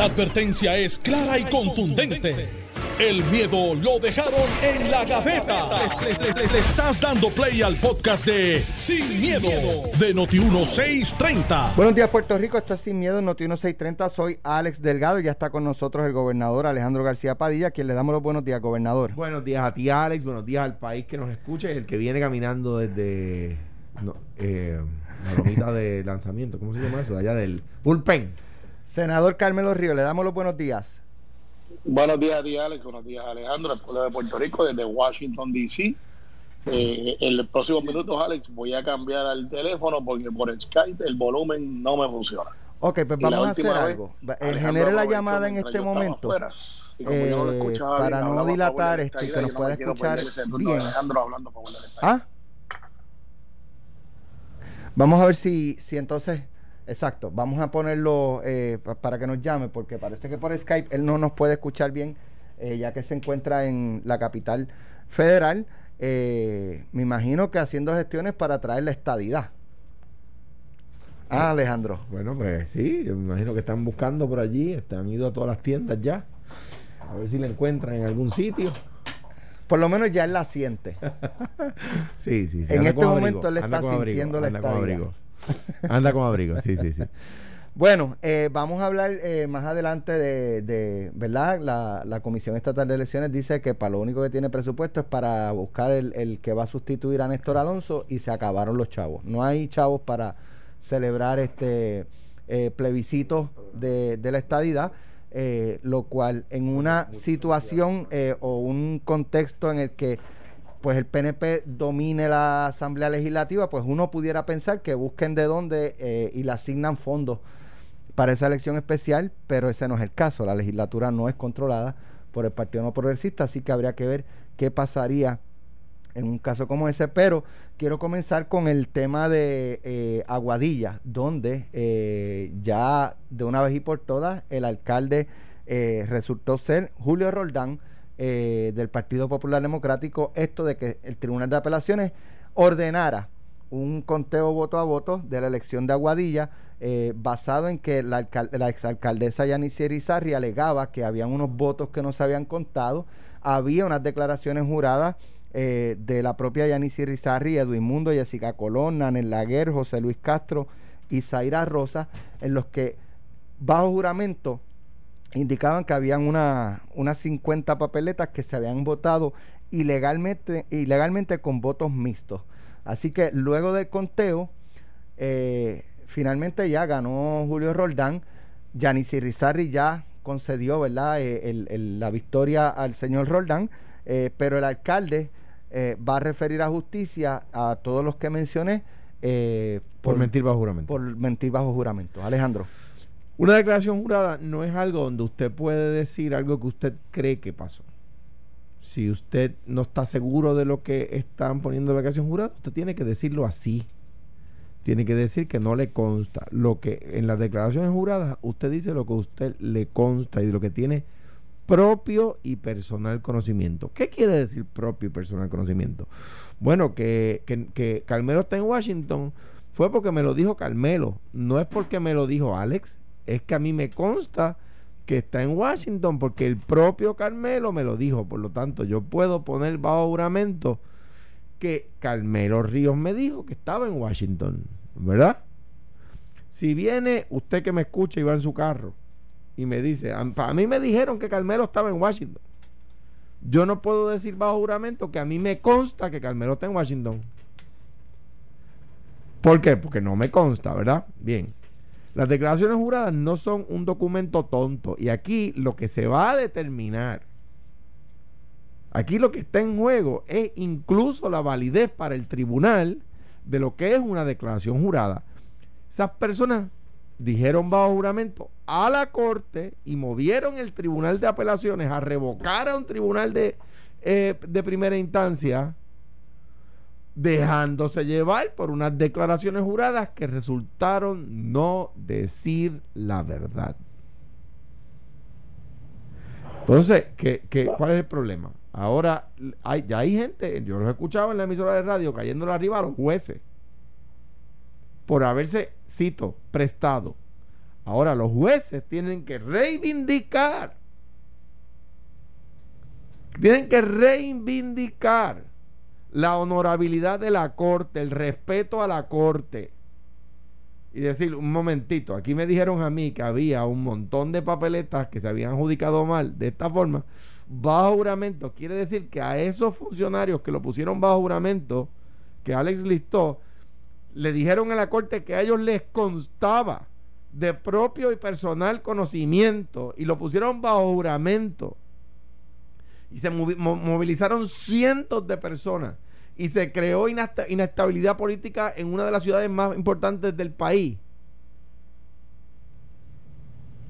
La advertencia es clara y contundente. El miedo lo dejaron en la gaveta. Le, estás dando play al podcast de Sin, miedo, de Noti1630. Buenos días, Puerto Rico. Esto es Sin Miedo, Noti1630. Soy Alex Delgado y ya está con nosotros el gobernador Alejandro García Padilla, quien le damos los buenos días, gobernador. Buenos días a ti, Alex. Buenos días al país que nos escucha y el que viene caminando desde eh, la lomita de lanzamiento. ¿Cómo se llama eso? allá del bullpen. Senador Carmelo Río, le damos los buenos días. Buenos días a ti, Alex. Buenos días, Alejandro, el pueblo de Puerto Rico, desde Washington, D.C. Eh, en los próximos minutos, Alex, voy a cambiar al teléfono porque por Skype el volumen no me funciona. Ok, pues vamos a hacer algo. Eh, genere la llamada en este momento. Eh, para no dilatar esto y que nos pueda escuchar bien. ¿Ah? Vamos a ver si, si entonces Exacto, vamos a ponerlo eh, para que nos llame, porque parece que por Skype él no nos puede escuchar bien, eh, ya que se encuentra en la capital federal. Eh, me imagino que haciendo gestiones para traer la estadidad. Ah, Alejandro. Bueno, pues sí, me imagino que están buscando por allí, han ido a todas las tiendas ya, a ver si la encuentran en algún sitio. Por lo menos ya él la siente. sí, sí, sí. En este momento él está sintiendo la estadidad. Anda con abrigo, sí, sí, sí. Bueno, eh, vamos a hablar eh, más adelante de, ¿verdad? La, Comisión Estatal de Elecciones dice que para lo único que tiene presupuesto es para buscar el, que va a sustituir a Néstor Alonso y se acabaron los chavos. No hay chavos para celebrar este eh, plebiscito de, de la estadidad, lo cual en una situación o un contexto en el que pues el PNP domine la Asamblea Legislativa, pues uno pudiera pensar que busquen de dónde eh, y le asignan fondos para esa elección especial, pero ese no es el caso. La legislatura no es controlada por el Partido No Progresista, así que habría que ver qué pasaría en un caso como ese. Pero quiero comenzar con el tema de eh, Aguadilla, donde eh, ya de una vez y por todas el alcalde resultó ser Julio Roldán eh, del Partido Popular Democrático esto de que el Tribunal de Apelaciones ordenara un conteo voto a voto de la elección de Aguadilla eh, basado en que la, exalcaldesa Yanice Irizarri alegaba que habían unos votos que no se habían contado, había unas declaraciones juradas eh, de la propia Yanice Irizarri, Edwin Mundo, Jessica Colón, Nanel Laguer, José Luis Castro y Zaira Rosa, en los que bajo juramento indicaban que habían una, unas 50 papeletas que se habían votado ilegalmente, ilegalmente con votos mixtos. Así que luego del conteo, eh, finalmente ya ganó Julio Roldán. Yanis Rizarri ya concedió ¿verdad? Eh, la victoria al señor Roldán, eh, pero el alcalde va a referir a justicia a todos los que mencioné. por, mentir bajo juramento. Por mentir bajo juramento. Alejandro. Una declaración jurada no es algo donde usted puede decir algo que usted cree que pasó. Si usted no está seguro de lo que están poniendo en la declaración jurada, usted tiene que decirlo así. Tiene que decir que no le consta. Lo que en las declaraciones juradas usted dice lo que a usted le consta y lo que tiene propio y personal conocimiento. ¿Qué quiere decir propio y personal conocimiento? Bueno, que, que, que Carmelo está en Washington fue porque me lo dijo Carmelo, no es porque me lo dijo Alex es que a mí me consta que está en Washington porque el propio Carmelo me lo dijo. Por lo tanto, yo puedo poner bajo juramento que Carmelo Ríos me dijo que estaba en Washington, ¿verdad? Si viene usted que me escucha y va en su carro y me dice, a, mí me dijeron que Carmelo estaba en Washington. Yo no puedo decir bajo juramento que a mí me consta que Carmelo está en Washington. ¿Por qué? Porque no me consta, ¿verdad? Bien. Las declaraciones juradas no son un documento tonto. Y aquí lo que se va a determinar, aquí lo que está en juego es incluso la validez para el tribunal de lo que es una declaración jurada. Esas personas dijeron bajo juramento a la corte y movieron el tribunal de apelaciones a revocar a un tribunal de, eh, de primera instancia dejándose llevar por unas declaraciones juradas que resultaron no decir la verdad. Entonces, ¿qué, cuál es el problema? Ahora hay, ya hay gente, yo los he escuchado en la emisora de radio cayéndole arriba a los jueces por haberse, cito, prestado Ahora los jueces tienen que reivindicar, tienen que reivindicar la honorabilidad de la corte, el respeto a la corte. Y decir, un momentito, aquí me dijeron a mí que había un montón de papeletas que se habían adjudicado mal de esta forma. Bajo juramento quiere decir que a esos funcionarios que lo pusieron bajo juramento, que Alex listó, le dijeron a la corte que a ellos les constaba de propio y personal conocimiento y lo pusieron bajo juramento y se movilizaron cientos de personas y se creó inestabilidad política en una de las ciudades más importantes del país.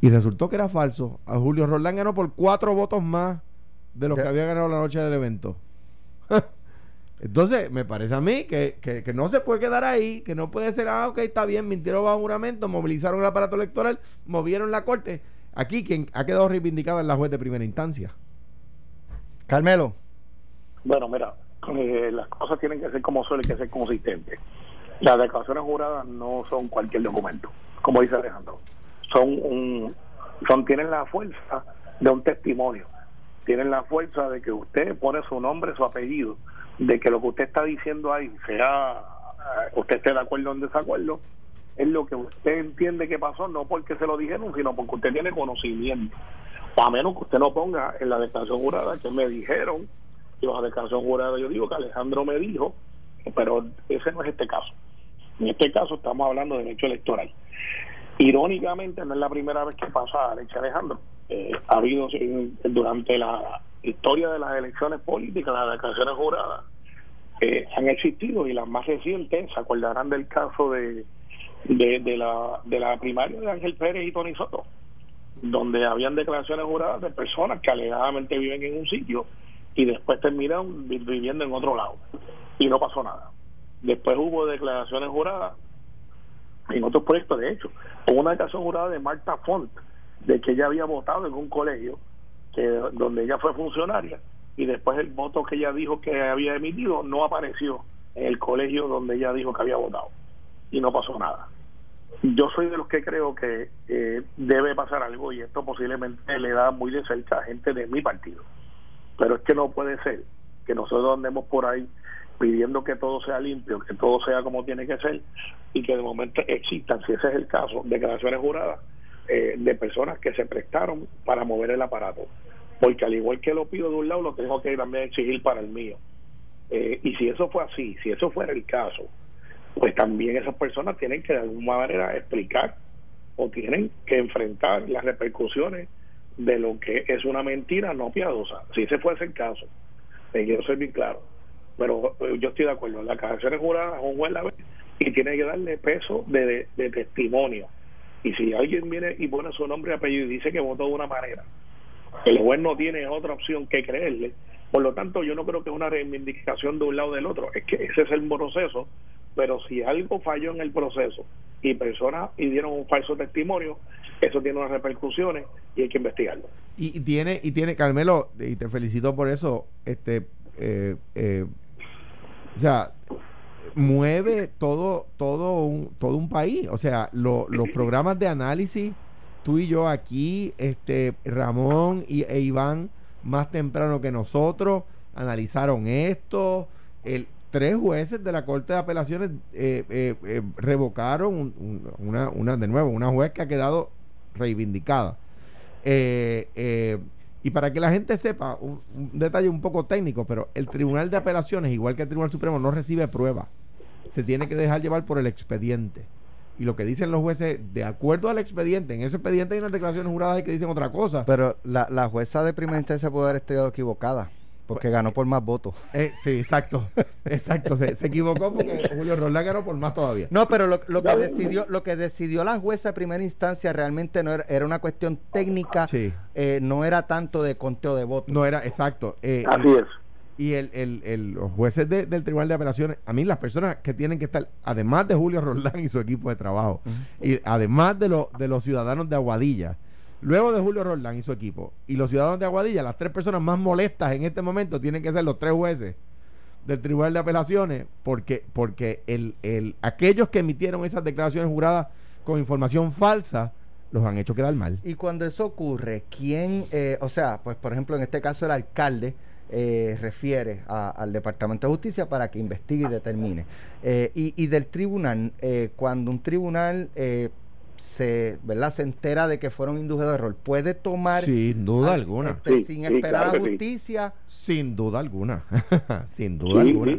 Y resultó que era falso. A Julio Roldán ganó por cuatro votos más de los que había ganado la noche del evento. Entonces, me parece a mí que, que, no se puede quedar ahí, que no puede ser, ah, ok, está bien, mintieron bajo juramento, movilizaron el aparato electoral, movieron la corte. Aquí quien ha quedado reivindicada es la juez de primera instancia. Carmelo. Bueno, mira, eh, las cosas tienen que ser como suelen, que ser consistentes. Las declaraciones juradas no son cualquier documento, como dice Alejandro. Son un, son tienen la fuerza de un testimonio. Tienen la fuerza de que usted pone su nombre, su apellido, de que lo que usted está diciendo ahí, sea eh, usted esté de acuerdo o en desacuerdo, es lo que usted entiende que pasó, no porque se lo dijeron, sino porque usted tiene conocimiento a menos que usted no ponga en la declaración jurada que me dijeron, y la declaración jurada yo digo que Alejandro me dijo, pero ese no es este caso. En este caso estamos hablando de derecho electoral. Irónicamente, no es la primera vez que pasa, Alex Alejandro. Eh, ha habido durante la historia de las elecciones políticas, las declaraciones juradas, eh, han existido y las más recientes se acordarán del caso de, de, la, de la primaria de Ángel Pérez y Tony Soto donde habían declaraciones juradas de personas que alegadamente viven en un sitio y después terminaron viviendo en otro lado y no pasó nada. Después hubo declaraciones juradas en otros proyectos, de hecho, hubo una declaración jurada de Marta Font de que ella había votado en un colegio que donde ella fue funcionaria y después el voto que ella dijo que había emitido no apareció en el colegio donde ella dijo que había votado y no pasó nada. Yo soy de los que creo que eh, debe pasar algo y esto posiblemente le da muy de cerca a gente de mi partido. Pero es que no puede ser que nosotros andemos por ahí pidiendo que todo sea limpio, que todo sea como tiene que ser y que de momento existan, si ese es el caso, declaraciones juradas eh, de personas que se prestaron para mover el aparato. Porque al igual que lo pido de un lado, lo tengo que también exigir para el mío. Eh, y si eso fue así, si eso fuera el caso, pues también esas personas tienen que de alguna manera explicar o tienen que enfrentar las repercusiones de lo que es una mentira no piadosa. Si ese fuese el caso, me quiero ser bien claro. Pero eh, yo estoy de acuerdo, la casación es jurada, un juez la ve y tiene que darle peso de, de, testimonio. Y si alguien viene y pone su nombre y apellido y dice que votó de una manera, el juez no tiene otra opción que creerle. Por lo tanto, yo no creo que es una reivindicación de un lado o del otro. Es que ese es el proceso pero si algo falló en el proceso y personas y dieron un falso testimonio, eso tiene unas repercusiones y hay que investigarlo. Y, tiene, y tiene, Carmelo, y te felicito por eso, este, eh, eh, o sea, mueve todo, todo un, todo un país. O sea, los programas de análisis, tú y yo aquí, este, Ramón y, e Iván, más temprano que nosotros, analizaron esto. El, tres jueces de la Corte de Apelaciones eh, eh, eh, revocaron una, una, de nuevo, una juez que ha quedado reivindicada. y para que la gente sepa, un, detalle un poco técnico, pero el Tribunal de Apelaciones, igual que el Tribunal Supremo, no recibe prueba. Se tiene que dejar llevar por el expediente. Y lo que dicen los jueces, de acuerdo al expediente, en ese expediente hay unas declaraciones juradas que dicen otra cosa. Pero la, la jueza de primera instancia puede haber estado equivocada. Porque ganó por más votos. Eh, sí, exacto. Exacto. Se, equivocó porque Julio Roldán ganó por más todavía. No, pero lo, que decidió, lo que decidió la jueza de primera instancia realmente no era, una cuestión técnica. Eh, no era tanto de conteo de votos. No era, exacto. Eh, Así es. Y el, el, los jueces del Tribunal de Apelaciones, a mí las personas que tienen que estar, además de Julio Roldán y su equipo de trabajo, y además de, lo, de los ciudadanos de Aguadilla, Luego de Julio Roldán y su equipo y los ciudadanos de Aguadilla, las tres personas más molestas en este momento tienen que ser los tres jueces del Tribunal de Apelaciones, porque, porque el, el, aquellos que emitieron esas declaraciones juradas con información falsa los han hecho quedar mal. Y cuando eso ocurre, ¿quién, eh, o sea, pues por ejemplo en este caso el alcalde eh, refiere al Departamento de Justicia para que investigue y determine. Eh, y, del tribunal, cuando un tribunal se, ¿verdad? se entera de que fueron inducidos de error, puede tomar... Sin duda alguna. Este, Sí, sin sí, esperar claro a sí. justicia. Sin duda alguna. sin duda Sí, alguna.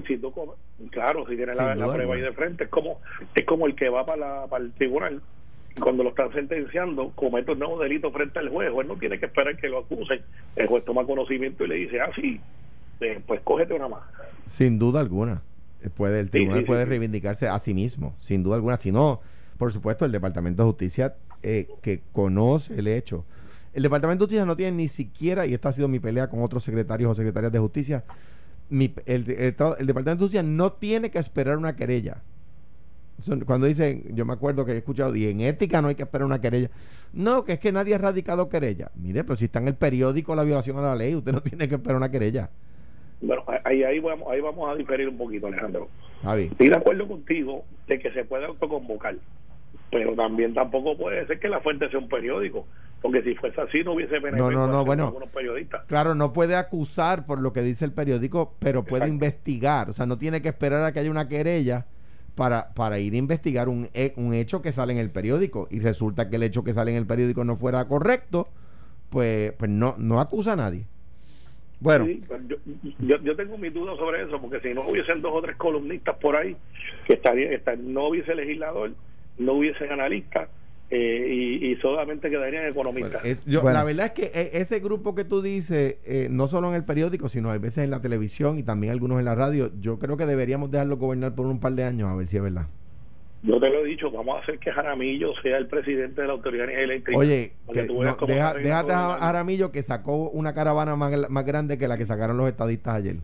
claro, si tienes la, Sin la duda prueba ahí alguna. de frente, es como es como el que va para, la- para el tribunal cuando lo están sentenciando comete un nuevo delito frente al juez. El juez no tiene que esperar que lo acusen. El juez toma conocimiento y le dice, ah, sí, eh, pues cógete una más. Sin duda alguna. Eh, Puede, el tribunal sí, puede sí. reivindicarse a sí mismo, sin duda alguna. Si no, por supuesto, el Departamento de Justicia eh, que conoce el hecho. El Departamento de Justicia no tiene ni siquiera, y esta ha sido mi pelea con otros secretarios o secretarias de justicia, mi- el, el- el Departamento de Justicia no tiene que esperar una querella. Cuando dicen, yo me acuerdo que he escuchado, y en ética no hay que esperar una querella. No, que es que nadie ha radicado querella. Mire, pero si está en el periódico la violación a la ley, usted no tiene que esperar una querella. Bueno, ahí, ahí, vamos, ahí vamos a diferir un poquito, Alejandro. Javi. Estoy de acuerdo contigo de que se puede autoconvocar, pero también tampoco puede ser que la fuente sea un periódico, porque si fuese así no hubiese No, no, no, bueno. algunos periodistas. Claro, no puede acusar por lo que dice el periódico, pero puede Exacto. investigar. O sea, no tiene que esperar a que haya una querella para, para ir a investigar un, un hecho que sale en el periódico. Y resulta que el hecho que sale en el periódico no fuera correcto, pues, pues no, no acusa a nadie. Bueno, Sí, pues yo, yo, yo tengo mis dudas sobre eso, porque si no hubiesen dos o tres columnistas por ahí, que estaría, esta- no hubiese legislador, no hubiesen analistas, eh, y, y solamente quedarían economistas. Es- yo- Bueno. La verdad es que eh, ese grupo que tú dices, eh, no solo en el periódico, sino a veces en la televisión y también algunos en la radio, yo creo que deberíamos dejarlo gobernar por un par de años a ver si es verdad. Yo te lo he dicho, vamos a hacer que Jaramillo sea el presidente de la Autoridad Eléctrica. Oye, para que no, deja- déjate a la- Aramillo que sacó una caravana más, más grande que la que sacaron los estadistas ayer.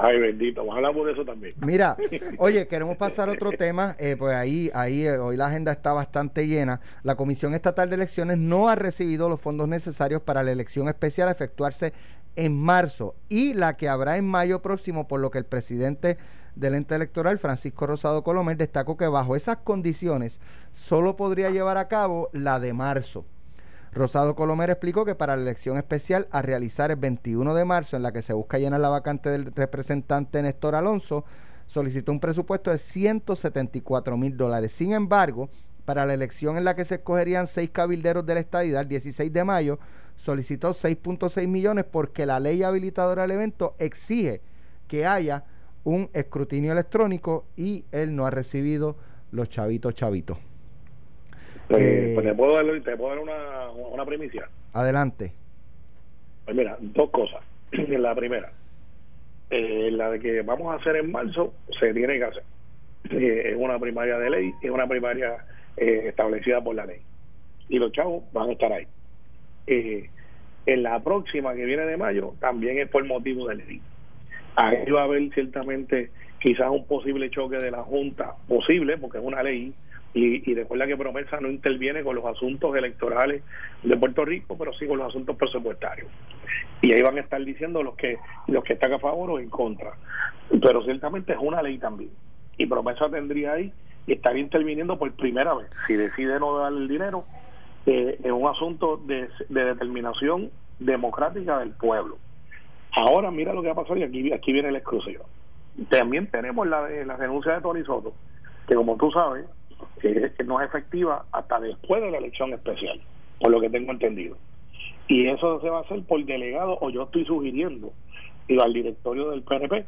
Ay, bendito, vamos a hablar por eso también. Mira, oye, queremos pasar a otro tema, eh, pues ahí, ahí eh, hoy la agenda está bastante llena. La Comisión Estatal de Elecciones no ha recibido los fondos necesarios para la elección especial a efectuarse en marzo y la que habrá en mayo próximo, por lo que el presidente del ente electoral, Francisco Rosado Colomer, destacó que bajo esas condiciones solo podría llevar a cabo la de marzo. Rosado Colomer explicó que para la elección especial a realizar el 21 de marzo, en la que se busca llenar la vacante del representante Néstor Alonso, solicitó un presupuesto de 174 mil dólares. Sin embargo, para la elección en la que se escogerían seis cabilderos de la estadidad el 16 de mayo, solicitó 6.6 millones porque la ley habilitadora del evento exige que haya un escrutinio electrónico y él no ha recibido los chavitos chavitos. Eh, Eh, pues te puedo dar, te puedo dar una, una primicia. Adelante. Pues mira, dos cosas. la primera, eh, la de que vamos a hacer en marzo, se tiene que hacer. Eh, es una primaria de ley, es una primaria eh, establecida por la ley. Y los chavos van a estar ahí. En la próxima que viene de mayo, también es por motivo de ley. Ahí va a haber ciertamente quizás un posible choque de la Junta, posible, porque es una ley, y, y recuerda que Promesa no interviene con los asuntos electorales de Puerto Rico, pero sí con los asuntos presupuestarios. Y ahí van a estar diciendo los que los que están a favor o en contra. Pero ciertamente es una ley también. Y Promesa tendría ahí y estaría interviniendo por primera vez. Si decide no dar el dinero, eh, es un asunto de, de determinación democrática del pueblo. Ahora mira lo que ha pasado y aquí, aquí viene la exclusiva. También tenemos la, la renuncia de Tony Soto, que como tú sabes, que no es efectiva hasta después de la elección especial, por lo que tengo entendido. Y eso se va a hacer por delegado, o yo estoy sugiriendo y al directorio del PNP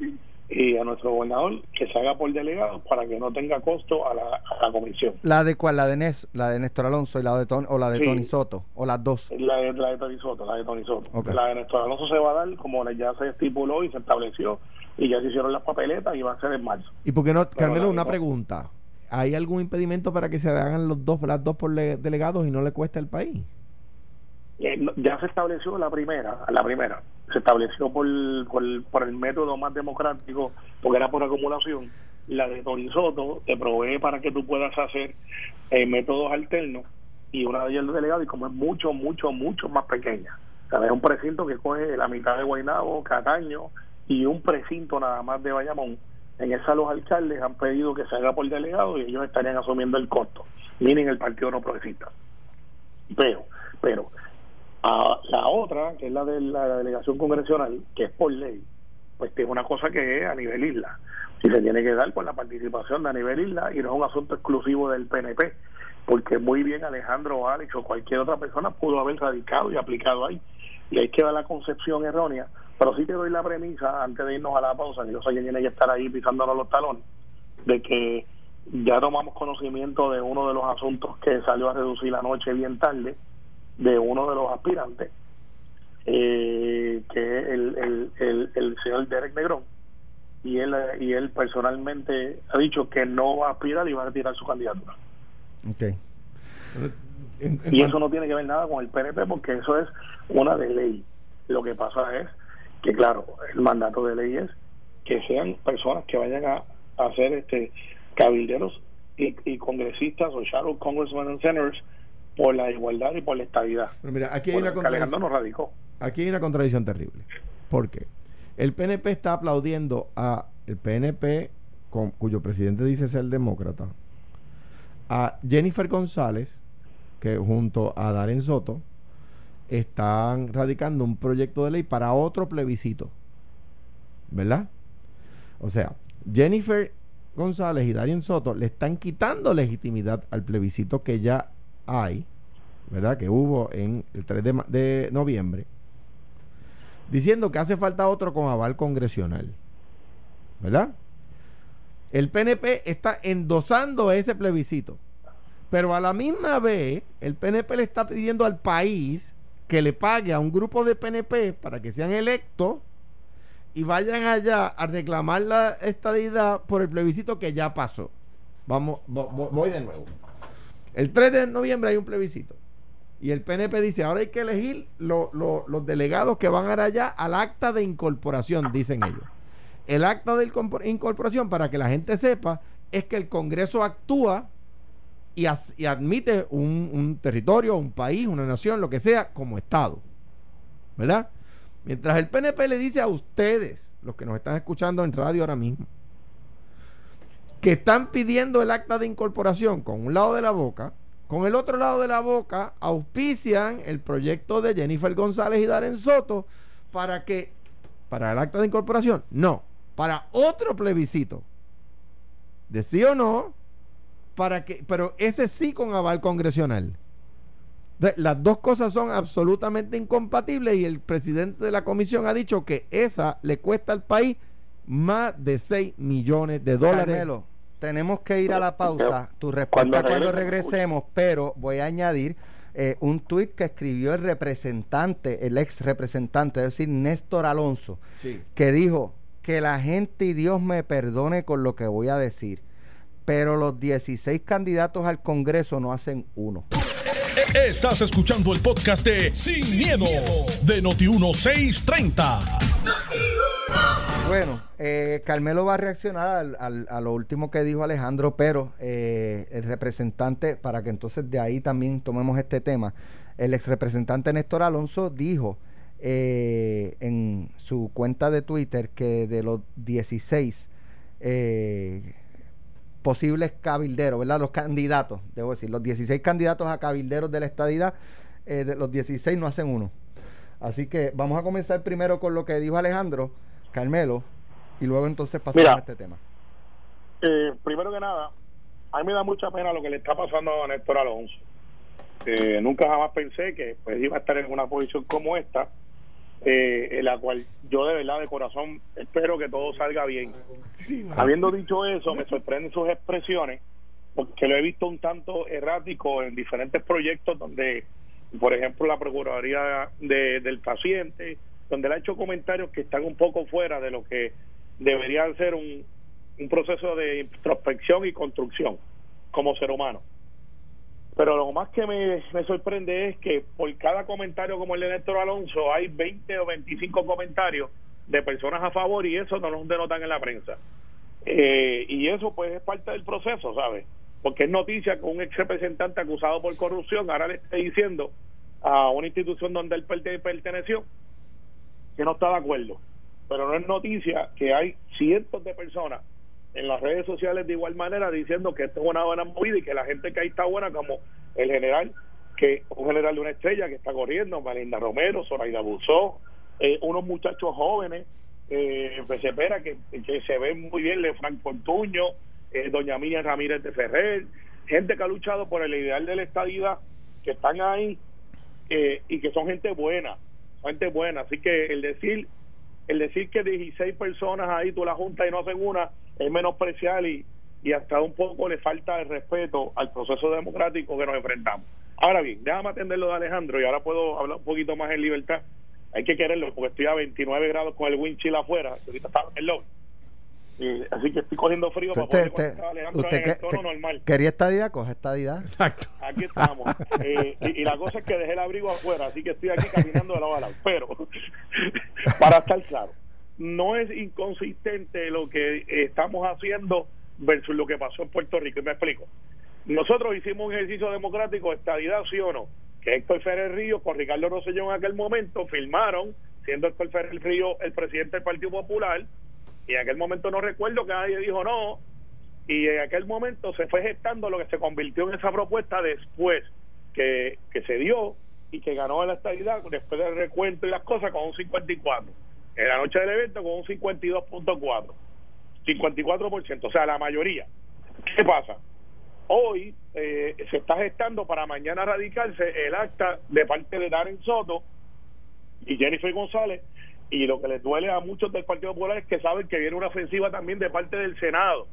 y a nuestro gobernador que se haga por delegado para que no tenga costo a la, a la comisión. ¿La de cuál? ¿La de, Nes, la de Néstor Alonso y la de Ton- o la de Sí. Tony Soto? ¿O las dos? La de, la de Tony Soto, la de Tony Soto. La de Néstor Alonso se va a dar como ya se estipuló y se estableció y ya se hicieron las papeletas y va a ser en marzo. ¿Y por qué no, Carmelo, una pregunta? ¿Hay algún impedimento para que se hagan los dos, las dos por le- delegados y no le cueste al país? Eh, ya se estableció la primera, la primera, se estableció por, por, por el método más democrático, porque era por acumulación. La de Torizoto te provee para que tú puedas hacer eh, métodos alternos y una de ellas el delegado, y como es mucho, mucho, mucho más pequeña. O sea, es un precinto que coge la mitad de Guaynabo, Cataño y un precinto nada más de Bayamón. En esa los alcaldes han pedido que se haga por delegado y ellos estarían asumiendo el costo. Miren el Partido No Progresista. Pero, pero, la otra, que es la de la delegación congresional, que es por ley, pues es una cosa que es a nivel isla. Y se tiene que dar con la participación de a nivel isla y no es un asunto exclusivo del PNP, porque muy bien Alejandro Alex o cualquier otra persona pudo haber radicado y aplicado ahí. Y hay que dar la concepción errónea. Pero sí te doy la premisa, antes de irnos a la pausa, que yo sé que tiene que estar ahí pisándonos los talones, de que ya tomamos conocimiento de uno de los asuntos que salió a reducir la noche bien tarde, de uno de los aspirantes, eh, que es el, el, el, señor Derek Negrón, y él, y él personalmente ha dicho que no va a aspirar y va a retirar su candidatura. Okay. Y eso no tiene que ver nada con el PNP porque eso es una de ley. Lo que pasa es que, claro, el mandato de ley es que sean personas que vayan a, a hacer este cabilderos y, congresistas o shadow congressmen and senators por la igualdad y por la estabilidad. mira, aquí hay una contradicción. radicó. Aquí hay una contradicción terrible. porque El PNP está aplaudiendo a el PNP, con, cuyo presidente dice ser demócrata, a Jennifer González, que junto a Darren Soto están radicando un proyecto de ley para otro plebiscito. ¿Verdad? O sea, Jennifer González y Darien Soto le están quitando legitimidad al plebiscito que ya hay, ¿verdad? Que hubo en el 3 de, de noviembre, diciendo que hace falta otro con aval congresional, ¿verdad? El PNP está endosando ese plebiscito, pero a la misma vez el PNP le está pidiendo al país que le pague a un grupo de PNP para que sean electos y vayan allá a reclamar la estadidad por el plebiscito que ya pasó. Vamos, voy de nuevo. El 3 de noviembre hay un plebiscito. Y el PNP dice, ahora hay que elegir los delegados que van a allá al acta de incorporación, dicen ellos. El acta de incorporación, para que la gente sepa, es que el Congreso actúa y, admite un, territorio, un país, una nación, lo que sea, como Estado. ¿Verdad? Mientras el PNP le dice a ustedes, los que nos están escuchando en radio ahora mismo, que están pidiendo el acta de incorporación con un lado de la boca, con el otro lado de la boca auspician el proyecto de Jennifer González y Darren Soto para que, para el acta de incorporación, no, para otro plebiscito, de sí o no, para que, pero ese sí con aval congresional. Las dos cosas son absolutamente incompatibles y el presidente de la comisión ha dicho que esa le cuesta al país más de 6 millones de dólares. Carmelo, tenemos que ir a la pausa. Tu respuesta cuando, regresemos, pero voy a añadir eh, un tuit que escribió el representante, el ex representante, es decir, Néstor Alonso, que dijo que la gente y Dios me perdone con lo que voy a decir, pero los 16 candidatos al Congreso no hacen uno. Estás escuchando el podcast de Sin, miedo, de Noti1630. Bueno, eh, Carmelo va a reaccionar a lo último que dijo Alejandro, pero eh, el representante, para que entonces de ahí también tomemos este tema, el ex representante Néstor Alonso dijo eh, en su cuenta de Twitter que de los 16 eh, posibles cabilderos, ¿verdad? Los candidatos, debo decir, los 16 candidatos a cabilderos de la estadidad, eh, de los 16 no hacen uno. Así que vamos a comenzar primero con lo que dijo Alejandro, Carmelo, y luego entonces pasamos a este tema. Eh, primero que nada, a mí me da mucha pena lo que le está pasando a Néstor Alonso. Eh, nunca jamás pensé que pues, iba a estar en una posición como esta eh, en la cual yo de verdad de corazón espero que todo salga bien. Habiendo dicho eso, me sorprenden sus expresiones, porque lo he visto un tanto errático en diferentes proyectos donde, por ejemplo, la Procuraduría del Paciente, donde él ha hecho comentarios que están un poco fuera de lo que debería ser un, un proceso de introspección y construcción como ser humano. Pero lo más que me, sorprende es que por cada comentario como el de Néstor Alonso hay 20 o 25 comentarios de personas a favor y eso no nos denotan en la prensa. Eh, y eso pues es parte del proceso, ¿sabes? Porque es noticia que un ex representante acusado por corrupción ahora le esté diciendo a una institución donde él perteneció que no está de acuerdo. Pero no es noticia que hay cientos de personas en las redes sociales de igual manera diciendo que esto es una buena movida y que la gente que ahí está buena como el general que un general de una estrella que está corriendo, Malinda Romero, Zoraida Buzó, eh, unos muchachos jóvenes, eh, pues se espera que, que se ven muy bien, Le Frank Portuño, eh, doña Mía Ramírez de Ferrer, gente que ha luchado por el ideal de la estadidad, que están ahí eh, y que son gente buena, gente buena. Así que el decir el decir que 16 personas ahí tú la juntas y no hacen una es menospreciar y, y hasta un poco le falta el respeto al proceso democrático que nos enfrentamos. Ahora bien, déjame atenderlo de Alejandro y ahora puedo hablar un poquito más en libertad. Hay que quererlo porque estoy a 29 grados con el wind chill afuera, ahorita en el lobby así que estoy cogiendo frío para poder usted en el tono normal. ¿Quería estadía? Coge estadía. Exacto. Aquí estamos. Eh, y, la cosa es que dejé el abrigo afuera, así que estoy aquí caminando de lado a lado. Pero, para estar claro, no es inconsistente lo que estamos haciendo versus lo que pasó en Puerto Rico. Y me explico. Nosotros hicimos un ejercicio democrático, estadidad sí o no, que Héctor Ferrer Río con Ricardo Rosselló en aquel momento firmaron, siendo Héctor Ferrer Río el presidente del Partido Popular, y en aquel momento no recuerdo que nadie dijo no, y en aquel momento se fue gestando lo que se convirtió en esa propuesta después que, que se dio y que ganó la estabilidad después del recuento y las cosas con un 54. En la noche del evento con un 52.4. 54%, o sea, la mayoría. ¿Qué pasa? Hoy eh, se está gestando para mañana radicarse el acta de parte de Darren Soto y Jennifer González y lo que les duele a muchos del Partido Popular es que saben que viene una ofensiva también de parte del Senado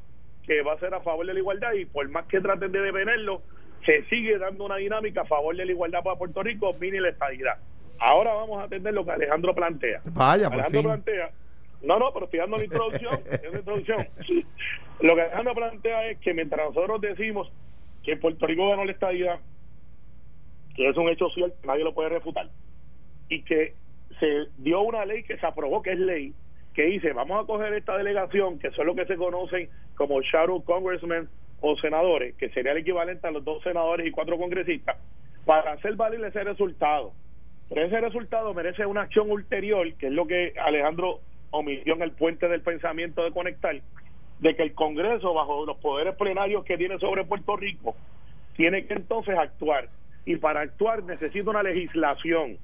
que va a ser a favor de la igualdad y por más que traten de detenerlo se sigue dando una dinámica a favor de la igualdad para Puerto Rico mini la estabilidad ahora vamos a atender lo que Alejandro plantea vaya Alejandro plantea no no pero estoy dando la introducción, la introducción. lo que Alejandro plantea es que mientras nosotros decimos que Puerto Rico ganó la estabilidad que es un hecho cierto nadie lo puede refutar y que se dio una ley que se aprobó, que es ley, que dice, vamos a coger esta delegación, que son lo que se conocen como shadow congressmen o senadores, que sería el equivalente a los dos senadores y cuatro congresistas, para hacer valer ese resultado. Pero ese resultado merece una acción ulterior, que es lo que Alejandro omitió en el puente del pensamiento de conectar, de que el Congreso, bajo los poderes plenarios que tiene sobre Puerto Rico, tiene que entonces actuar. Y para actuar necesita una legislación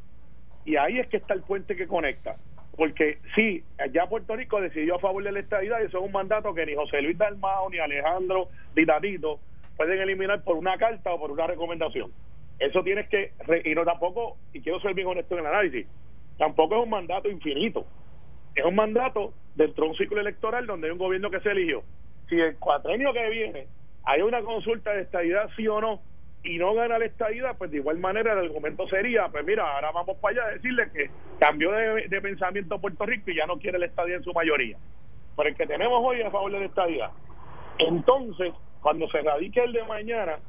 y ahí es que está el puente que conecta. Porque sí, allá Puerto Rico decidió a favor de la estadidad y eso es un mandato que ni José Luis Dalmao ni Alejandro Ditadito pueden eliminar por una carta o por una recomendación. Eso tienes que, y no tampoco, y quiero ser bien honesto en el análisis, tampoco es un mandato infinito. Es un mandato dentro de un ciclo electoral donde hay un gobierno que se eligió. Si el cuatrenio que viene hay una consulta de estadidad sí o no, y no gana la estadía, pues de igual manera el argumento sería, pues mira, ahora vamos para allá a decirle que cambió de, pensamiento Puerto Rico y ya no quiere la estadía en su mayoría. Pero el que tenemos hoy a favor de la estadía. Entonces, cuando se radique el de mañana,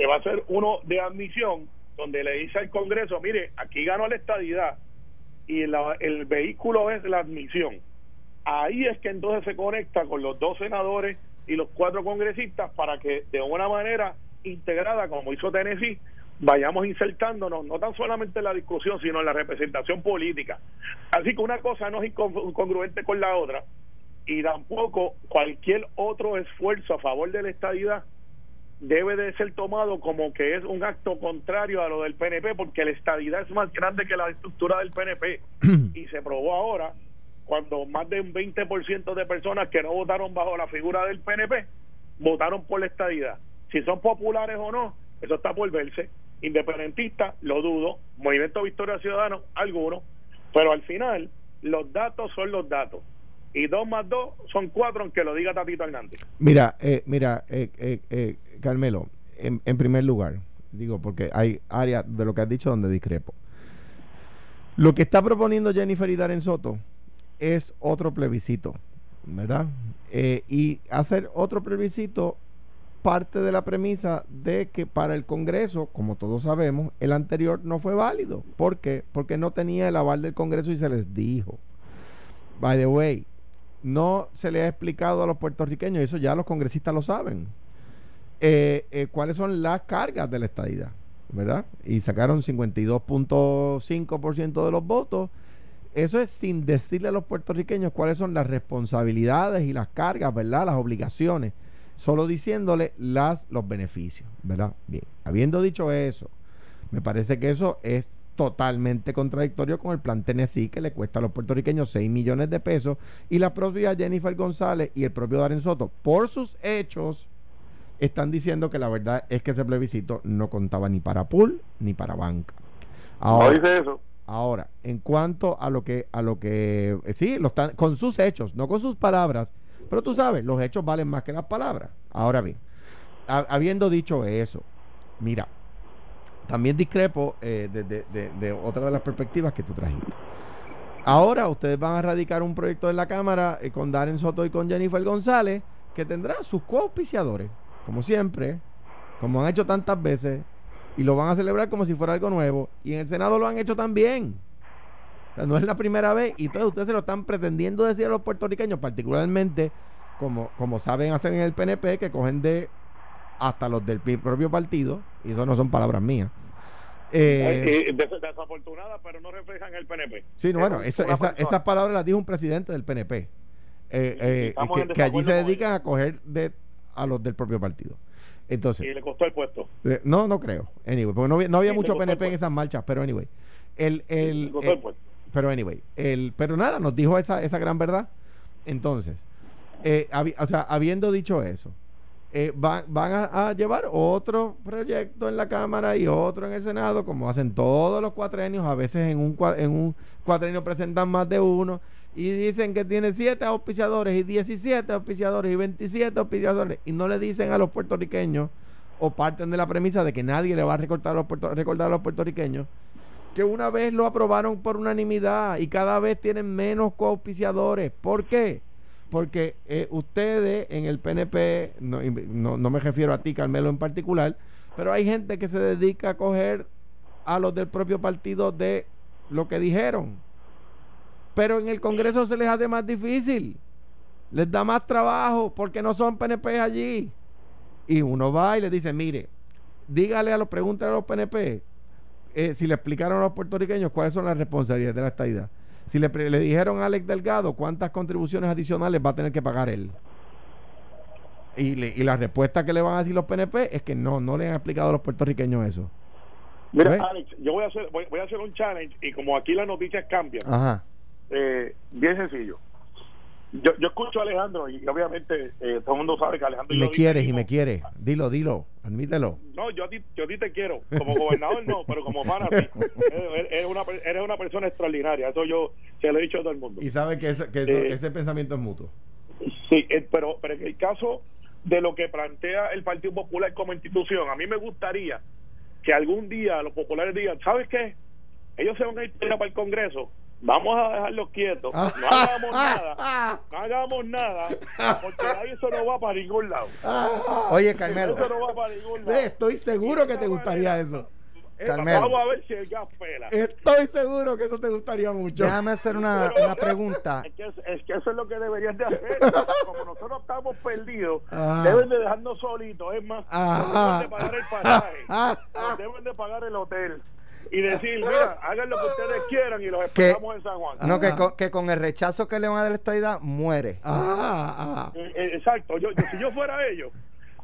que va a ser uno de admisión, donde le dice al Congreso, mire, aquí ganó la estadidad y el vehículo es la admisión. Ahí es que entonces se conecta con los dos senadores y los cuatro congresistas para que de una manera integrada como hizo Tennessee, vayamos insertándonos no tan solamente en la discusión, sino en la representación política. Así que una cosa no es incongruente con la otra y tampoco cualquier otro esfuerzo a favor de la estadidad debe de ser tomado como que es un acto contrario a lo del PNP porque la estadidad es más grande que la estructura del PNP y se probó ahora cuando más de un 20% de personas que no votaron bajo la figura del PNP votaron por la estadidad si son populares o no, eso está por verse. Independentista, lo dudo. Movimiento Victoria Ciudadano, algunos. Pero al final, los datos son los datos. Y dos más dos son cuatro, aunque lo diga Tatito Hernández. Mira, eh, mira, eh, eh, eh Carmelo, en, primer lugar, digo, porque hay áreas de lo que has dicho donde discrepo. Lo que está proponiendo Jennifer y Darren Soto es otro plebiscito, ¿verdad? y hacer otro plebiscito parte de la premisa de que para el Congreso, como todos sabemos, el anterior no fue válido. ¿Por qué? Porque no tenía el aval del Congreso y se les dijo. By the way, no se le ha explicado a los puertorriqueños, eso ya los congresistas lo saben, eh, eh, cuáles son las cargas de la estadidad, ¿verdad? Y sacaron 52.5% de los votos. Eso es sin decirle a los puertorriqueños cuáles son las responsabilidades y las cargas, ¿verdad? Las obligaciones solo diciéndole las, los beneficios, ¿verdad? Bien, habiendo dicho eso, Me parece que eso es totalmente contradictorio con el plan Tennessee que le cuesta a los puertorriqueños 6 millones de pesos y la propia Jennifer González y el propio Darren Soto por sus hechos están diciendo que la verdad es que ese plebiscito no contaba ni para pool ni para banca. Ahora, no dice eso. Ahora, en cuanto a lo que a lo que eh, sí, lo están con sus hechos, no con sus palabras, pero tú sabes, los hechos valen más que las palabras. Ahora bien, habiendo dicho eso, mira, también discrepo eh, de, otra de las perspectivas que tú trajiste. Ahora ustedes van a radicar un proyecto en la Cámara eh, con Darren Soto y con Jennifer González que tendrá sus coauspiciadores, como siempre, como han hecho tantas veces, y lo van a celebrar como si fuera algo nuevo. Y en el Senado lo han hecho también. O sea, no es la primera vez y todos ustedes se lo están pretendiendo decir a los puertorriqueños, particularmente como, como saben hacer en el PNP, que cogen de hasta los del propio partido, y eso no son palabras mías. Eh, eh desafortunada, pero no reflejan el PNP. Sí, bueno, eso, esas palabras las dijo un presidente del PNP, eh, eh, que, allí se dedican a coger de, a los del propio partido. Entonces, y le costó el puesto. no, no creo. Anyway, porque no, había, no había mucho PNP en esas marchas, pero anyway. El, el, pero anyway, el, pero nada, nos dijo esa, esa gran verdad. Entonces, o sea, habiendo dicho eso, eh, van, a, llevar otro proyecto en la Cámara y otro en el Senado, como hacen todos los cuatrenios. A veces en un, en un cuatrenio presentan más de uno y dicen que tiene siete auspiciadores y 17 auspiciadores y 27 auspiciadores y no le dicen a los puertorriqueños o parten de la premisa de que nadie le va a recordar a los, recordar a los puertorriqueños que una vez lo aprobaron por unanimidad y cada vez tienen menos coauspiciadores. ¿Por qué? Porque eh, ustedes en el PNP, no, no, me refiero a ti, Carmelo, en particular, pero hay gente que se dedica a coger a los del propio partido de lo que dijeron. Pero en el Congreso se les hace más difícil. Les da más trabajo porque no son PNP allí. Y uno va y le dice, mire, dígale a los, pregúntale a los PNP eh, si le explicaron a los puertorriqueños cuáles son las responsabilidades de la estadidad. Si le, le dijeron a Alex Delgado cuántas contribuciones adicionales va a tener que pagar él. Y, y, la respuesta que le van a decir los PNP es que no, no le han explicado a los puertorriqueños eso. Mira, Alex, yo voy a hacer voy, a hacer un challenge y como aquí las noticias cambian, eh, bien sencillo yo, yo escucho a Alejandro y obviamente eh, todo el mundo sabe que Alejandro... Y me quieres y me quieres. Dilo, dilo, admítelo. No, yo a, ti, yo a ti te quiero. Como gobernador no, pero como fan a ti. Eres una, eres una persona extraordinaria. Eso yo se lo he dicho a todo el mundo. Y sabe que, que eh, ese pensamiento es mutuo. Sí, eh, pero, pero en el caso de lo que plantea el Partido Popular como institución, a mí me gustaría que algún día los populares digan, ¿sabes qué? Ellos se van a ir para el Congreso vamos a dejarlos quietos, no hagamos nada, no hagamos nada, porque ahí eso no va para ningún lado. Oye, Carmelo, eso no va para ningún lado. estoy seguro que te gustaría eso. Eh, Carmelo. Vamos a ver si el gas pela. Estoy seguro que eso te gustaría mucho. Déjame hacer una, una pregunta. Es que, es que, eso es lo que deberían de hacer. Como nosotros estamos perdidos, deben de dejarnos solitos. Es más, deben de pagar el pasaje, deben de pagar el hotel y decir, mira, hagan lo que ustedes quieran y los esperamos en San Juan. No, que, con, que con el rechazo que le van a dar la estadidad, muere. Ah, eh, eh, exacto. Yo, si yo fuera ellos,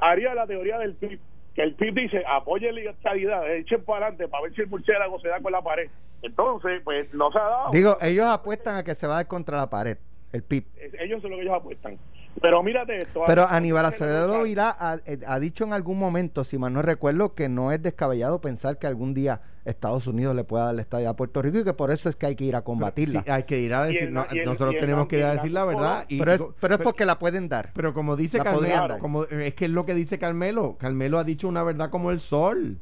haría la teoría del PIB. Que el PIB dice, apoyen la estadidad, echen para adelante para ver si el murciélago se da con la pared. Entonces, pues no se ha dado. Digo, ellos apuestan a que se va a dar contra la pared, el PIB. Ellos son lo que ellos apuestan. Pero mírate esto. Pero Aníbal Acevedo Vilá ha, eh, ha, dicho en algún momento, si mal no recuerdo, que no es descabellado pensar que algún día Estados Unidos le pueda dar la estadía a Puerto Rico y que por eso es que hay que ir a combatirla. hay que ir a decir, nosotros tenemos que ir a decir la verdad. Y, pero, es, pero es porque la pueden dar. Pero como dice Carmelo, como, es que es lo que dice Carmelo, Carmelo ha dicho una verdad como el sol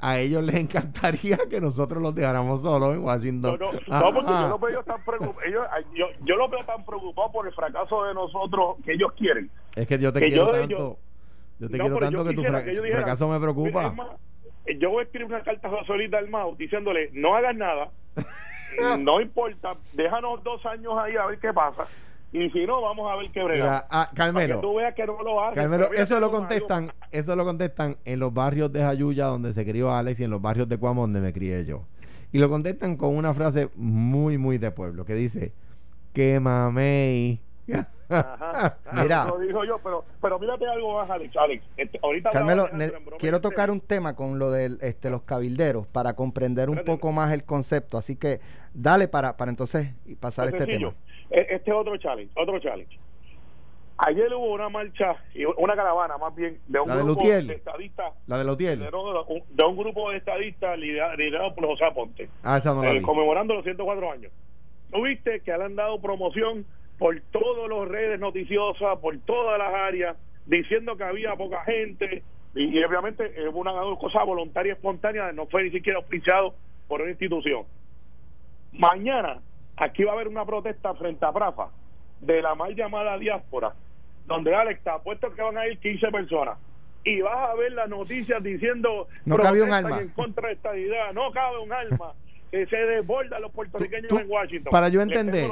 a ellos les encantaría que nosotros los dejáramos solos en Washington. No, no, porque yo los veo tan preocupados. yo, yo los veo tan preocupados por el fracaso de nosotros que ellos quieren. Es que yo te quiero tanto. Yo, te quiero tanto que tu fracaso me preocupa. yo voy a escribir una carta a Solita Dalmau diciéndole: no hagas nada, no importa, déjanos dos años ahí a ver qué pasa y si no, vamos a ver qué brega. Ah, Carmelo. tú veas que no lo Carmelo, eso lo contestan, eso lo contestan en los barrios de Jayuya donde se crió Alex y en los barrios de Cuamo donde me crié yo. Y lo contestan con una frase muy, muy de pueblo que dice, que mamey. Ajá. Mira. Lo dijo yo, pero, pero mírate algo más, Alex. Alex este, ahorita Carmelo, quiero tocar un tema con lo de este, los cabilderos para comprender un Espérate. poco más el concepto. Así que dale para, para entonces pasar Es este sencillo. tema. E- Este es otro challenge, otro challenge. Ayer hubo una marcha, una caravana más bien, de un La grupo de estadistas, La de Lotiel. de, no, de un- grupo de estadistas lidera- liderado por José Aponte, Ah, esa no la eh, vi. conmemorando los 104 años. ¿Tuviste que le han dado promoción por todas las redes noticiosas, por todas las áreas, diciendo que había poca gente? Y, y obviamente es una cosa voluntaria espontánea, no fue ni siquiera auspiciado por una institución. Mañana aquí va a haber una protesta frente a Prafa de la mal llamada diáspora, donde Alex te apuesto que van a ir 15 personas. Y vas a ver las noticias diciendo No cabe un alma. en contra de esta idea, no cabe un alma. que se desbordan los puertorriqueños Tú- tú- en Washington. para yo entender.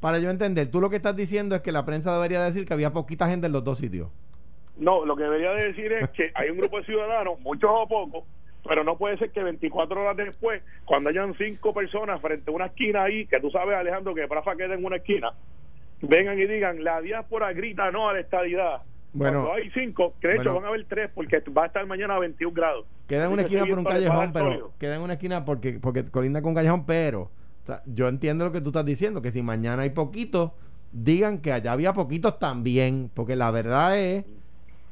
Para yo entender, tú lo que estás diciendo es que la prensa debería decir que había poquita gente en los dos sitios. No, lo que debería de decir es que hay un grupo de ciudadanos, muchos o pocos, pero no puede ser que 24 horas después, cuando hayan cinco personas frente a una esquina ahí, que tú sabes, Alejandro, que Prafa queda en una esquina, vengan y digan, la diáspora grita no a la estadidad. Bueno. cuando hay cinco, que de hecho Bueno. van a haber tres, porque va a estar mañana a 21 grados. Queda en una esquina por un callejón, pero queda en una esquina porque porque colinda con un callejón, pero o sea, yo entiendo lo que tú estás diciendo, que si mañana hay poquitos, digan que allá había poquitos también, porque la verdad es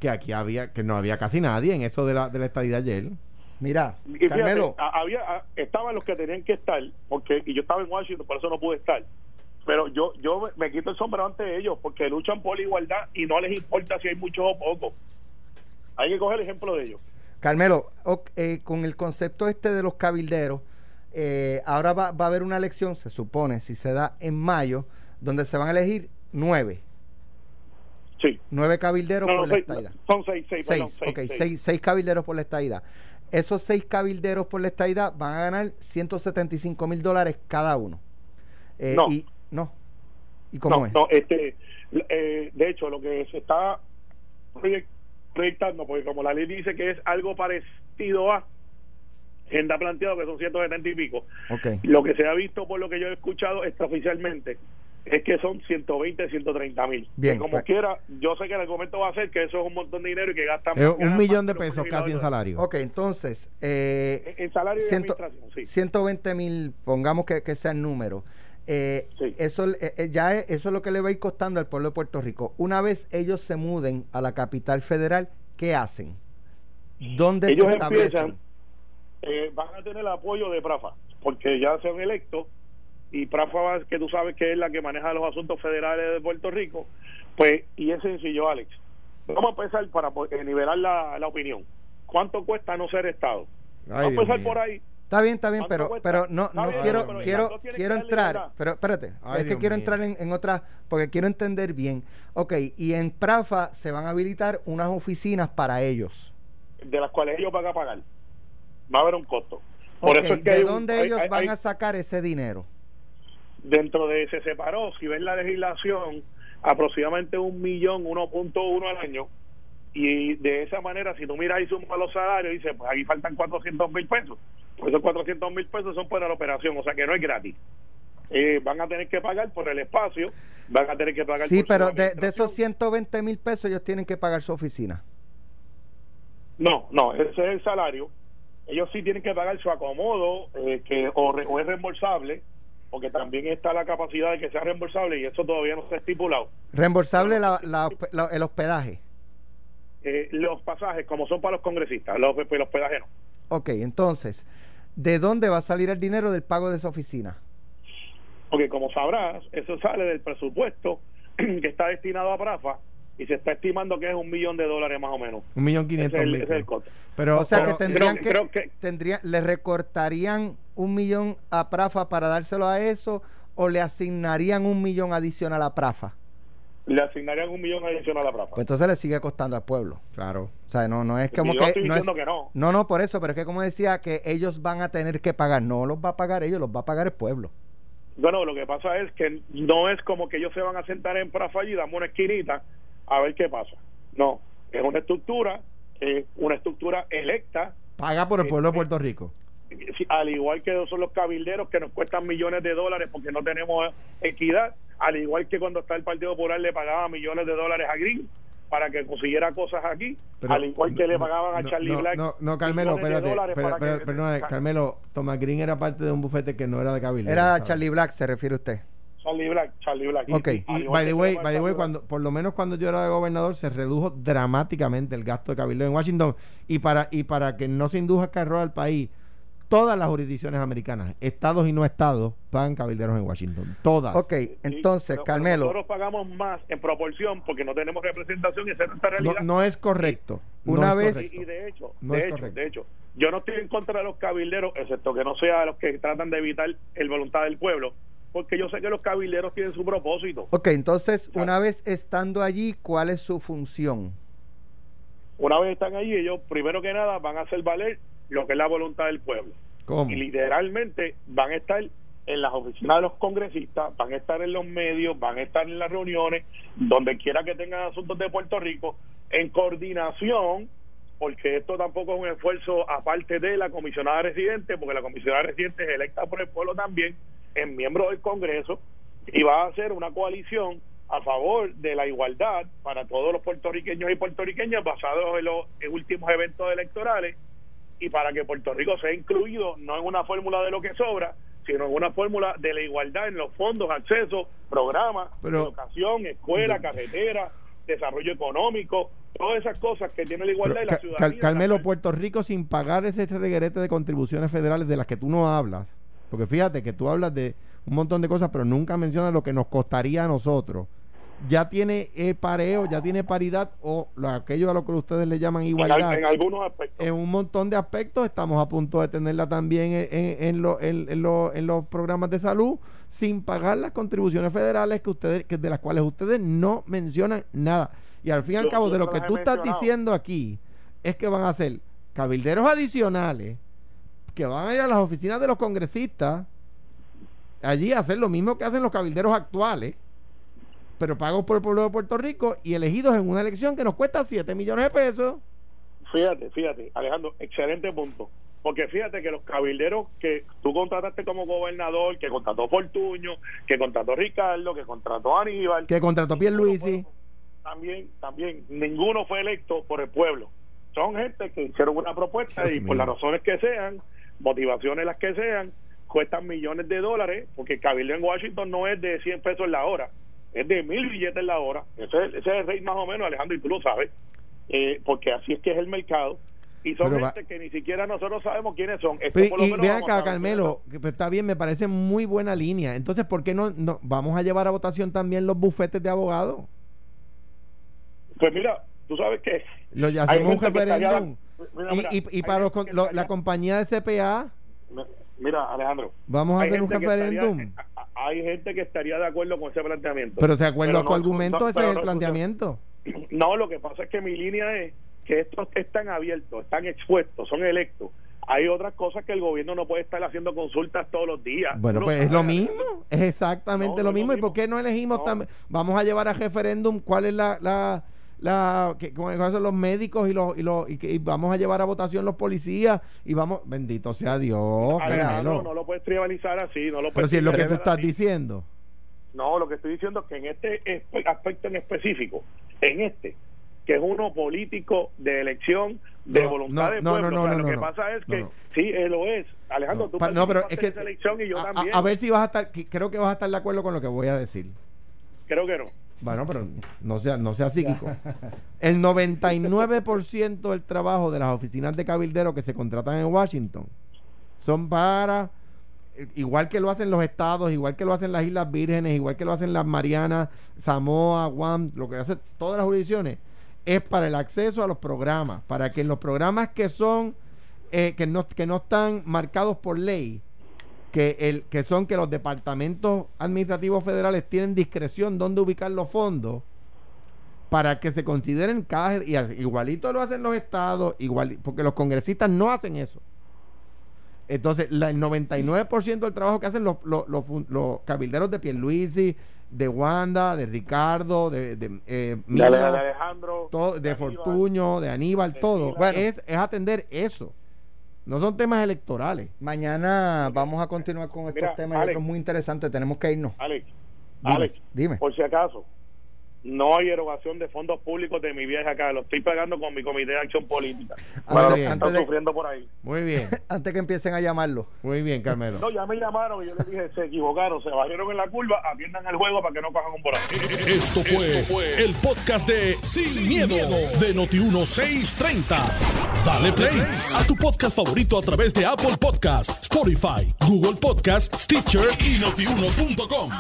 que aquí había que no había casi nadie en eso de la de la estadía ayer. Mira, Y fíjate, había, estaban los que tenían que estar, porque y yo estaba en Washington, por eso no pude estar. Pero yo yo me, quito el sombrero ante ellos, porque luchan por la igualdad y no les importa si hay muchos o pocos. Hay que coger el ejemplo de ellos. Carmelo, eh, con el concepto este de los cabilderos, eh, ahora va, va a haber una elección, se supone, si se da en mayo, donde se van a elegir nueve, Sí. nueve cabilderos No, no, por la seis, estadidad. son seis, seis, perdón, Seis, seis, ok, seis. seis, seis cabilderos por la estadidad. Esos seis cabilderos por la estadidad van a ganar 175 mil dólares cada uno. Eh, No. Y, no. ¿Y cómo no, es? no, este, eh, de hecho, lo que se está proyec- proyectando, porque como la ley dice que es algo parecido a, agenda planteado que son 170 y pico, Ok. lo que se ha visto por lo que yo he escuchado extraoficialmente es que son 120, 130 mil. Bien, como pues- quiera, yo sé que el argumento va a ser que eso es un montón de dinero y que gastan Es un millón más de pesos casi en salario. Ok, entonces, eh, En salario ciento- administración, sí. 120 mil, pongamos que, que sea el número. Eh, Sí. eso, eh, eh, ya es, eso es lo que le va a ir costando al pueblo de Puerto Rico. Una vez ellos se muden a la capital federal, ¿qué hacen? ¿Dónde Ellos se establecen? empiezan, eh, van a tener el apoyo de Prafa, porque ya se han electo y Prafa, va- que tú sabes que es la que maneja los asuntos federales de Puerto Rico, pues, y es sencillo, Alex. Vamos a empezar para eh, nivelar la, la opinión. ¿Cuánto cuesta no ser Estado? Ay, Vamos a empezar por ahí. Está bien, está bien, ¿Cuánto pero, cuesta? pero no, no bien, quiero, pero quiero, quiero entrar, pero espérate, Ay, es que Dios quiero mío. entrar en, en otra, porque quiero entender bien. Ok, y en Prafa se van a habilitar unas oficinas para ellos. de las cuales ellos van a pagar. Va a haber un costo. Por Ok, eso es que ¿de un- dónde ellos hay- van hay- a sacar ese dinero? Dentro de se separó, si ven la legislación, aproximadamente un millón, 1.1 al año, y de esa manera, si tú miras y sumas los salarios, dice, pues aquí faltan 400 mil pesos. Pues esos 400 mil pesos son para la operación, o sea que no es gratis. Eh, van a tener que pagar por el espacio, van a tener que pagar Sí, por pero de, de esos 120 mil pesos ellos tienen que pagar su oficina. No, no, ese es el salario. Ellos sí tienen que pagar su acomodo, eh, que o, re- o es reembolsable, porque también está la capacidad de que sea reembolsable y eso todavía no ha estipulado. Reembolsable la- la hospe- la- el hospedaje. Eh, los pasajes, como son para los congresistas, los, pues, los hospedajes no. Ok, entonces, ¿de dónde va a salir el dinero del pago de esa oficina? Porque como sabrás, eso sale del presupuesto que está destinado a Prafa y se está estimando que es un millón de dólares más o menos. Un millón quinientos mil. ese es el costo. Pero, o sea pero- que tendrían creo- que, creo que- tendría- le recortarían un millón a Prafa para dárselo a eso o le asignarían un millón adicional a Prafa. Le asignarían un millón adicional a Prafa. Pues entonces le sigue costando al pueblo. claro. O sea, no, no es como yo que. estoy no, es- que no. no, no, por eso, pero es que como decía, que ellos van a tener que pagar. No los va a pagar ellos, los va a pagar el pueblo. Bueno, lo que pasa es que no es como que ellos se van a sentar en Prafa y damos una esquinita a ver qué pasa. No, es una estructura, es una estructura electa, Paga por el pueblo de Puerto Rico. Sí, al igual que son los cabilderos que nos cuestan millones de dólares porque no tenemos equidad, al igual que cuando está el Partido Popular le pagaba millones de dólares a Green para que consiguiera cosas aquí, Pero al igual que le pagaban a Charlie no, Black. No, no, Carmelo, espérate. Pero, para pero- que- perdona, Carmelo, Thomas Green era parte de un bufete que no era de Cabildo. Era ¿sabes? Charlie Black, se refiere usted. Charlie Black, Charlie Black. Ok. y- by the way, by the way, cuando, por lo menos cuando yo era gobernador, se redujo dramáticamente el gasto de cabildo en Washington. Y para, y para que no se induzca carro al país, todas las jurisdicciones americanas, estados y no estados, pagan cabilderos en Washington. Todas. Ok, Sí, entonces, pero Carmelo, Nosotros pagamos más en proporción porque no tenemos representación y esa es nuestra No, realidad. no es correcto. Una vez- correcto. Y, y de hecho, No de es hecho, correcto. de hecho, yo no estoy en contra de los cabilderos, excepto que no sea los que tratan de evitar el voluntad del pueblo, porque yo sé que los cabilderos tienen su propósito. ok, entonces, una vez estando allí, ¿cuál es su función? Una vez están allí, ellos primero que nada van a hacer valer lo que es la voluntad del pueblo. ¿Cómo? Y literalmente van a estar en las oficinas de los congresistas, van a estar en los medios, van a estar en las reuniones, donde quiera que tengan asuntos de Puerto Rico, en coordinación, porque esto tampoco es un esfuerzo aparte de la comisionada residente, porque la comisionada residente es electa por el pueblo también, es miembro del Congreso, y va a hacer una coalición a favor de la igualdad para todos los puertorriqueños y puertorriqueñas basados en los últimos eventos electorales y para que Puerto Rico sea incluido no en una fórmula de lo que sobra, sino en una fórmula de la igualdad en los fondos, acceso, programas, Pero- educación, escuela, carretera, desarrollo económico, todas esas cosas que tiene la igualdad y la ciudadanía. Cal- Carmelo, Puerto Rico sin pagar ese reguerete de contribuciones federales de las que tú no hablas, porque fíjate que tú hablas de un montón de cosas, pero nunca mencionas lo que nos costaría a nosotros. Ya tiene el pareo, ya tiene paridad o lo, aquello a lo que ustedes le llaman igualdad. al- en algunos aspectos. En un montón de aspectos estamos a punto de tenerla también en, en- en lo- en- en lo- en los programas de salud sin pagar las contribuciones federales que ustedes que de las cuales ustedes no mencionan nada. Y al fin y al Yo- cabo yo de lo que tú estás diciendo aquí es que van a ser cabilderos adicionales que van a ir a las oficinas de los congresistas allí a hacer lo mismo que hacen los cabilderos actuales pero pagos por el pueblo de Puerto Rico y elegidos en una elección que nos cuesta 7 millones de pesos. Fíjate, fíjate, Alejandro, excelente punto. Porque fíjate que los cabilderos que tú contrataste como gobernador, que contrató Fortuño, que contrató Ricardo, que contrató Aníbal, Que contrató Pierluisi. también, también, ninguno fue electo por el pueblo. Son gente que hicieron una propuesta Dios y por las razones que sean, motivaciones las que sean, cuestan millones de dólares, porque el cabildo en Washington no es de 100 pesos la hora, es de mil billetes la hora. Ese, es- ese es el rate más o menos, Alejandro, y tú lo sabes, eh, porque así es que es el mercado. Y son Pero va- gente que ni siquiera nosotros sabemos quiénes son. Esto Pero, por lo y vean acá, Carmelo, que pues, está bien, me parece muy buena línea. Entonces, ¿por qué no, no vamos a llevar a votación también los bufetes de abogados? Pues mira, tú sabes que... Lo, hacemos un referéndum. Mira, Y, mira, y, para los con- lo- la compañía de CPA, Mira, Alejandro, vamos a hacer un estaría- referéndum. hay gente que estaría de acuerdo con ese planteamiento. Pero de acuerdo Pero a tu no- argumento, no- ese es el no- planteamiento. No, lo que pasa es que mi línea es que estos están abiertos, están expuestos, son electos. Hay otras cosas que el gobierno no puede estar haciendo consultas todos los días. Bueno, pues es lo mismo, es exactamente lo mismo. ¿Y por qué no elegimos también? Vamos a llevar a referéndum cuál es la, la, la que, son los médicos y los y los y, que- y vamos a llevar a votación los policías y vamos, bendito sea Dios, Alejandro, Carmelo. no lo puedes tribalizar así, no lo Pero si es lo que tú estás así. diciendo. No, lo que estoy diciendo es que en este aspecto en específico, en este, que es uno político de elección, de No, voluntad no, de no, pueblo, no, o sea, no, lo no, que no. pasa es No, que no. sí, eh, lo es. Alejandro, No, tú no, pero es participaste que en esa elección y yo a, también. a ver si vas a estar, creo que vas a estar de acuerdo con lo que voy a decir. Creo que no. Bueno, pero no sea, no sea psíquico. El 99% del trabajo de las oficinas de cabildero que se contratan en Washington son para, igual que lo hacen los estados, igual que lo hacen las Islas Vírgenes, igual que lo hacen las Marianas, Samoa, Guam, lo que hacen todas las jurisdicciones, es para el acceso a los programas, para que en los programas que son, eh, que, no, que no están marcados por ley, que, el, que son que los departamentos administrativos federales tienen discreción dónde ubicar los fondos para que se consideren cada y igualito lo hacen los estados igual porque los congresistas no hacen eso entonces la, el 99% del trabajo que hacen los, los, los los cabilderos de Pierluisi de Wanda de Ricardo de, de, eh, De Alejandro. todo, de Aníbal. Fortuño de Aníbal de todo Aníbal. Bueno. es, es atender eso no son temas electorales Mañana vamos a continuar con estos Mira, temas y Alex. otros muy interesantes. Tenemos que irnos. Alex, Alex, dime. por si acaso, no hay erogación de fondos públicos de mi viaje acá. Lo estoy pagando con mi comité de acción política. Ah, los bien. están de- sufriendo por ahí. Muy bien, Antes que empiecen a llamarlo. muy bien, Carmelo. No, ya me llamaron y yo les dije, se equivocaron, se bajaron en la curva, atiendan el juego para que no cojan un por ahí. Esto fue, el podcast de Sin, miedo, de Noti1630. Dale play a tu podcast favorito a través de Apple Podcasts, Spotify, Google Podcasts, Stitcher y notiuno.com.